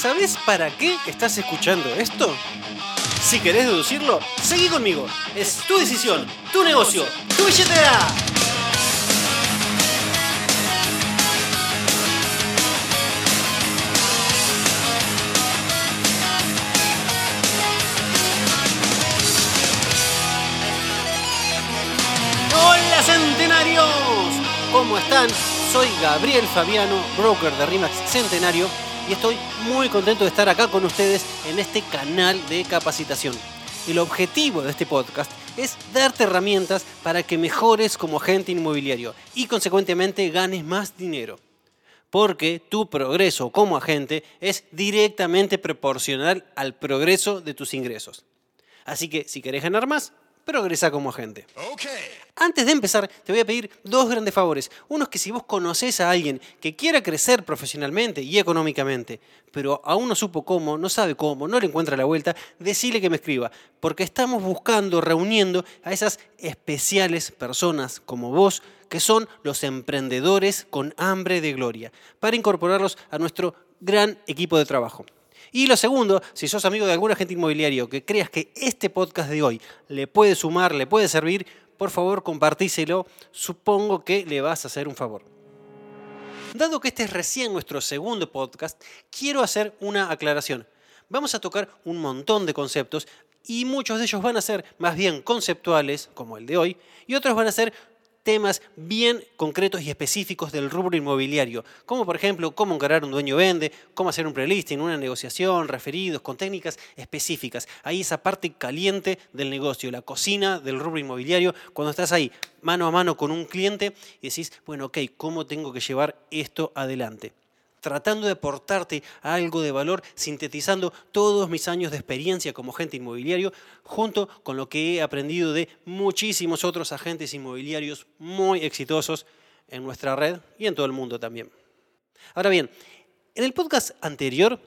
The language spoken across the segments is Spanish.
¿Sabes para qué estás escuchando esto? Si querés deducirlo, seguí conmigo. Es tu decisión, tu negocio, tu billetera. ¡Hola centenarios! ¿Cómo están? Soy Gabriel Fabiano, broker de RIMAX Centenario y estoy muy contento de estar acá con ustedes en este canal de capacitación. El objetivo de este podcast es darte herramientas para que mejores como agente inmobiliario y consecuentemente ganes más dinero. Porque tu progreso como agente es directamente proporcional al progreso de tus ingresos. Así que si querés ganar más, progresa como agente. Antes de empezar, te voy a pedir dos grandes favores. Uno es que si vos conoces a alguien que quiera crecer profesionalmente y económicamente, pero aún no supo cómo, no sabe cómo, no le encuentra la vuelta, decile que me escriba, porque estamos buscando, reuniendo a esas especiales personas como vos, que son los emprendedores con hambre de gloria, para incorporarlos a nuestro gran equipo de trabajo. Y lo segundo, si sos amigo de algún agente inmobiliario que creas que este podcast de hoy le puede sumar, le puede servir, por favor compartíselo. Supongo que le vas a hacer un favor. Dado que este es recién nuestro segundo podcast, quiero hacer una aclaración. Vamos a tocar un montón de conceptos y muchos de ellos van a ser más bien conceptuales, como el de hoy, y otros van a ser temas bien concretos y específicos del rubro inmobiliario, como por ejemplo cómo encarar un dueño vende, cómo hacer un prelisting, una negociación, referidos, con técnicas específicas. Ahí esa parte caliente del negocio, la cocina del rubro inmobiliario, cuando estás ahí mano a mano con un cliente y decís, bueno, ok, ¿cómo tengo que llevar esto adelante? Tratando de aportarte algo de valor, sintetizando todos mis años de experiencia como agente inmobiliario, junto con lo que he aprendido de muchísimos otros agentes inmobiliarios muy exitosos en nuestra red y en todo el mundo también. Ahora bien, en el podcast anterior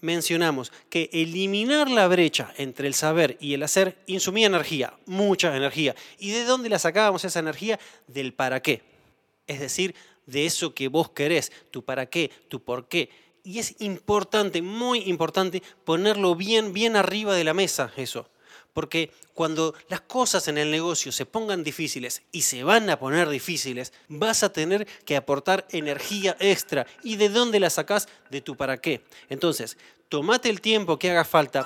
mencionamos que eliminar la brecha entre el saber y el hacer insumía energía, mucha energía. ¿Y de dónde la sacábamos esa energía? Del para qué. Es decir, de eso que vos querés, tu para qué, tu por qué. Y es importante, muy importante, ponerlo bien, bien arriba de la mesa eso. Porque cuando las cosas en el negocio se pongan difíciles y se van a poner difíciles, vas a tener que aportar energía extra. ¿Y de dónde la sacás? De tu para qué. Entonces, tomate el tiempo que haga falta,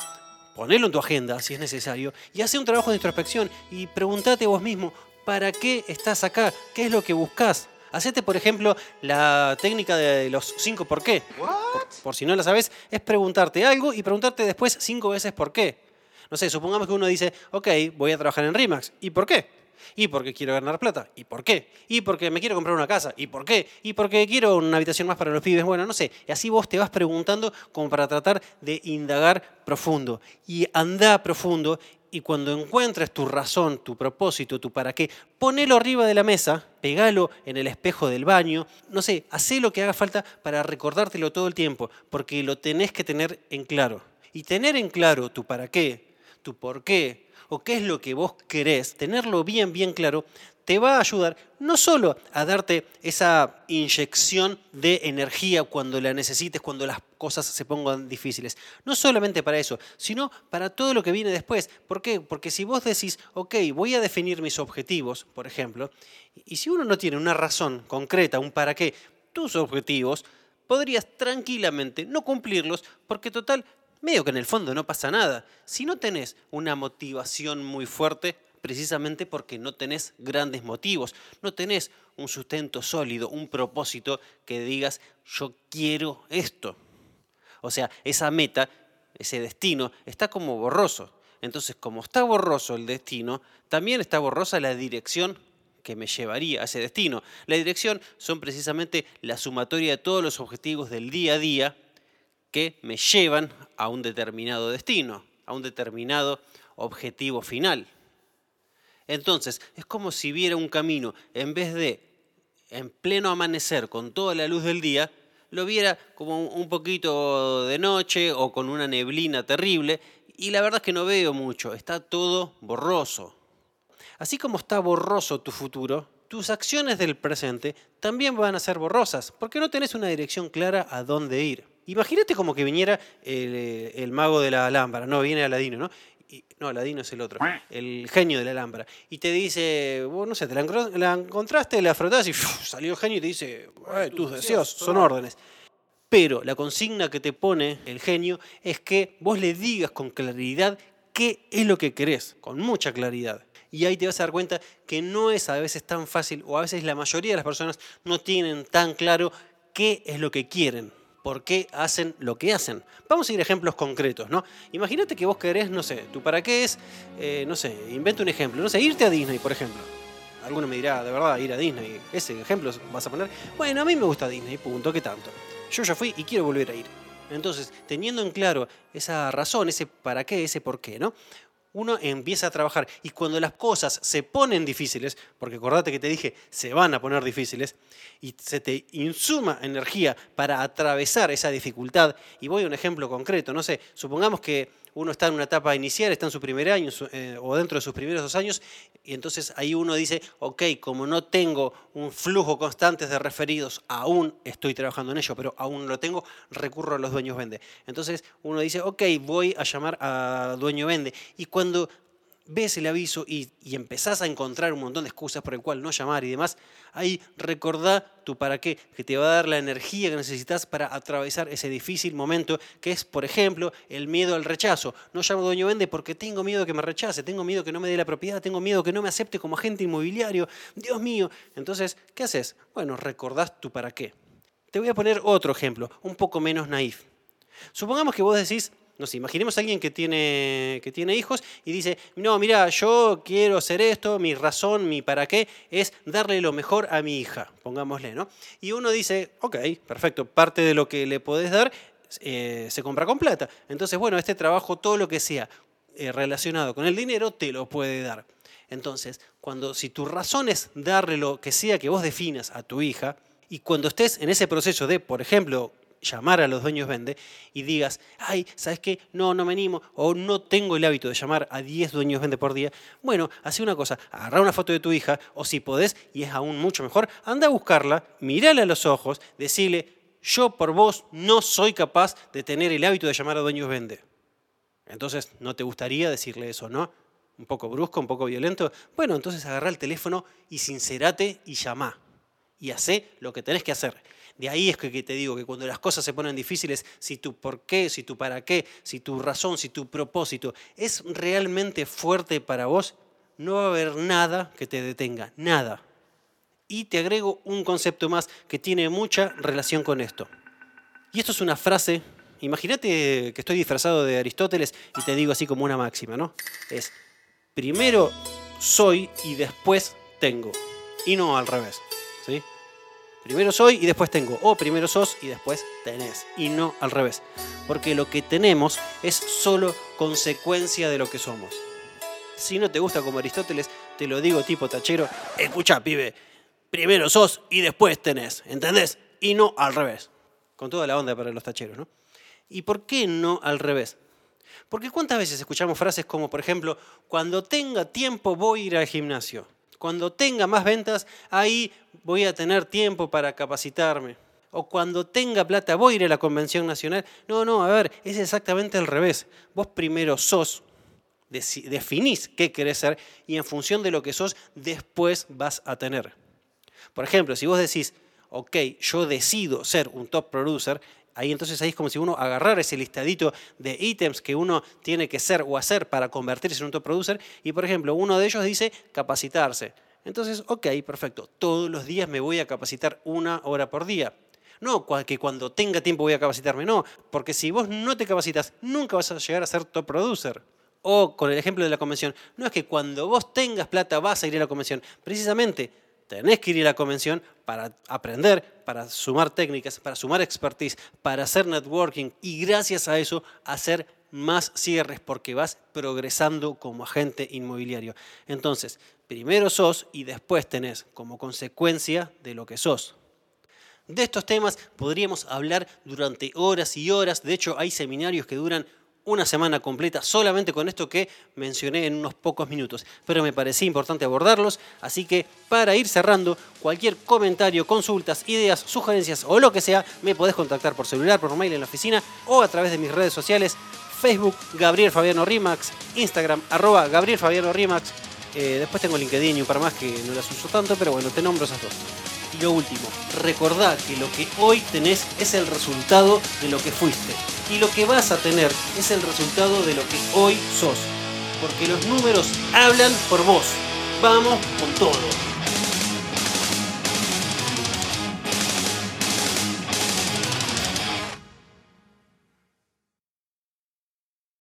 ponelo en tu agenda si es necesario, y hace un trabajo de introspección y pregúntate vos mismo, ¿para qué estás acá? ¿Qué es lo que buscas? Hacete, por ejemplo, la técnica de los cinco por qué. Por, si no la sabes, es preguntarte algo y preguntarte después cinco veces por qué. No sé, supongamos que uno dice, ok, voy a trabajar en RIMAX. ¿Y por qué? ¿Y porque quiero ganar plata? ¿Y por qué? ¿Y porque me quiero comprar una casa? ¿Y por qué? ¿Y porque quiero una habitación más para los pibes? Bueno, no sé. Y así vos te vas preguntando como para tratar de indagar profundo. Y anda profundo y cuando encuentres tu razón, tu propósito, tu para qué, ponelo arriba de la mesa, pegalo en el espejo del baño, no sé, hacé lo que haga falta para recordártelo todo el tiempo, porque lo tenés que tener en claro. Y tener en claro tu para qué, tu por qué, o qué es lo que vos querés, tenerlo bien, bien claro, te va a ayudar no solo a darte esa inyección de energía cuando la necesites, cuando las cosas se pongan difíciles, no solamente para eso, sino para todo lo que viene después. ¿Por qué? Porque si vos decís, ok, voy a definir mis objetivos, por ejemplo, y si uno no tiene una razón concreta, un para qué, tus objetivos, podrías tranquilamente no cumplirlos porque total medio que en el fondo no pasa nada. Si no tenés una motivación muy fuerte, precisamente porque no tenés grandes motivos, no tenés un sustento sólido, un propósito que digas, yo quiero esto. O sea, esa meta, ese destino, está como borroso. Entonces, como está borroso el destino, también está borrosa la dirección que me llevaría a ese destino. La dirección son precisamente la sumatoria de todos los objetivos del día a día que me llevan a un determinado destino, a un determinado objetivo final. Entonces, es como si viera un camino, en vez de en pleno amanecer con toda la luz del día, lo viera como un poquito de noche o con una neblina terrible, y la verdad es que no veo mucho, está todo borroso. Así como está borroso tu futuro, tus acciones del presente también van a ser borrosas, porque no tenés una dirección clara a dónde ir. Imagínate como que viniera el, el mago de la lámpara, no, viene Aladino, ¿no? y- no, Aladino es el otro, el genio de la lámpara. Y te dice, vos no sé, te la, encontraste, la frotás y ¡fiu! salió el genio y te dice, "Eh, tus deseos son órdenes. Pero la consigna que te pone el genio es que vos le digas con claridad qué es lo que querés, con mucha claridad. Y ahí te vas a dar cuenta que no es a veces tan fácil, o a veces la mayoría de las personas no tienen tan claro qué es lo que quieren, por qué hacen lo que hacen. Vamos a ir a ejemplos concretos, ¿no? Imagínate que vos querés, no sé, tu para qué es, eh, no sé, inventa un ejemplo, no sé, irte a Disney, por ejemplo. Alguno me dirá, de verdad, ir a Disney, ese ejemplo vas a poner. Bueno, a mí me gusta Disney, punto, ¿qué tanto? Yo ya fui y quiero volver a ir. Entonces, teniendo en claro esa razón, ese para qué, ese por qué, ¿no? Uno empieza a trabajar. Y cuando las cosas se ponen difíciles, porque acordate que te dije, se van a poner difíciles, y se te insuma energía para atravesar esa dificultad, y voy a un ejemplo concreto, no sé, supongamos que uno está en una etapa inicial, está en su primer año eh, o dentro de sus primeros dos años, y entonces ahí uno dice, ok, como no tengo un flujo constante de referidos, aún estoy trabajando en ello, pero aún no lo tengo, recurro a los dueños vende. Entonces uno dice, ok, voy a llamar a dueño vende. Y cuando ves el aviso y, empezás a encontrar un montón de excusas por el cual no llamar y demás, ahí recordá tu para qué, que te va a dar la energía que necesitas para atravesar ese difícil momento, que es, por ejemplo, el miedo al rechazo. No llamo dueño vende porque tengo miedo que me rechace, tengo miedo que no me dé la propiedad, tengo miedo que no me acepte como agente inmobiliario. Dios mío. Entonces, ¿qué haces? Bueno, recordás tu para qué. Te voy a poner otro ejemplo, un poco menos naif. Supongamos que vos decís, no sé, imaginemos a alguien que tiene, que tiene hijos y dice, no, mira, yo quiero hacer esto, mi razón, mi para qué es darle lo mejor a mi hija, pongámosle, ¿no? Y uno dice, ok, perfecto, parte de lo que le podés dar eh, se compra con plata. Entonces, bueno, este trabajo, todo lo que sea eh, relacionado con el dinero, te lo puede dar. Entonces, cuando si tu razón es darle lo que sea que vos definas a tu hija, y cuando estés en ese proceso de, por ejemplo, llamar a los dueños vende y digas, ay, ¿sabes qué? No, no me animo, o no tengo el hábito de llamar a 10 dueños vende por día, bueno, hace una cosa, agarra una foto de tu hija, o si podés, y es aún mucho mejor, anda a buscarla, mirale a los ojos, decirle, yo por vos no soy capaz de tener el hábito de llamar a dueños vende. Entonces, ¿no te gustaría decirle eso, no? Un poco brusco, un poco violento. Bueno, entonces agarra el teléfono y sincerate y llama. Y hacé lo que tenés que hacer. De ahí es que te digo que cuando las cosas se ponen difíciles, si tu por qué, si tu para qué, si tu razón, si tu propósito es realmente fuerte para vos, no va a haber nada que te detenga, nada. Y te agrego un concepto más que tiene mucha relación con esto. Y esto es una frase, imagínate que estoy disfrazado de Aristóteles y te digo así como una máxima, ¿no? Es, primero soy y después tengo. Y no al revés. Primero soy y después tengo. O primero sos y después tenés. Y no al revés. Porque lo que tenemos es solo consecuencia de lo que somos. Si no te gusta como Aristóteles, te lo digo tipo tachero. Escucha, pibe. Primero sos y después tenés. ¿Entendés? Y no al revés. Con toda la onda para los tacheros, ¿no? ¿Y por qué no al revés? Porque cuántas veces escuchamos frases como, por ejemplo, cuando tenga tiempo voy a ir al gimnasio. Cuando tenga más ventas, ahí voy a tener tiempo para capacitarme. O cuando tenga plata voy a ir a la convención nacional. No, no, a ver, es exactamente al revés. Vos primero sos, definís qué querés ser y en función de lo que sos, después vas a tener. Por ejemplo, si vos decís, ok, yo decido ser un top producer, ahí entonces ahí es como si uno agarrara ese listadito de ítems que uno tiene que ser o hacer para convertirse en un top producer y, por ejemplo, uno de ellos dice capacitarse. Entonces, ok, perfecto, todos los días me voy a capacitar una hora por día. No que cuando tenga tiempo voy a capacitarme, no, porque si vos no te capacitas, nunca vas a llegar a ser top producer. O con el ejemplo de la convención, no es que cuando vos tengas plata vas a ir a la convención, precisamente tenés que ir a la convención para aprender, para sumar técnicas, para sumar expertise, para hacer networking y gracias a eso hacer más cierres porque vas progresando como agente inmobiliario. Entonces, primero sos y después tenés como consecuencia de lo que sos. De estos temas podríamos hablar durante horas y horas. De hecho, hay seminarios que duran una semana completa solamente con esto que mencioné en unos pocos minutos. Pero me parecía importante abordarlos, así que para ir cerrando, cualquier comentario, consultas, ideas, sugerencias o lo que sea, me podés contactar por celular, por mail en la oficina o a través de mis redes sociales. Facebook, Gabriel Fabiano Rimax, Instagram, arroba Gabriel Fabiano Rimax. Eh, después tengo LinkedIn y un par más que no las uso tanto, pero bueno, te nombro esas dos. Y lo último, recordá que lo que hoy tenés es el resultado de lo que fuiste. Y lo que vas a tener es el resultado de lo que hoy sos. Porque los números hablan por vos. Vamos con todo.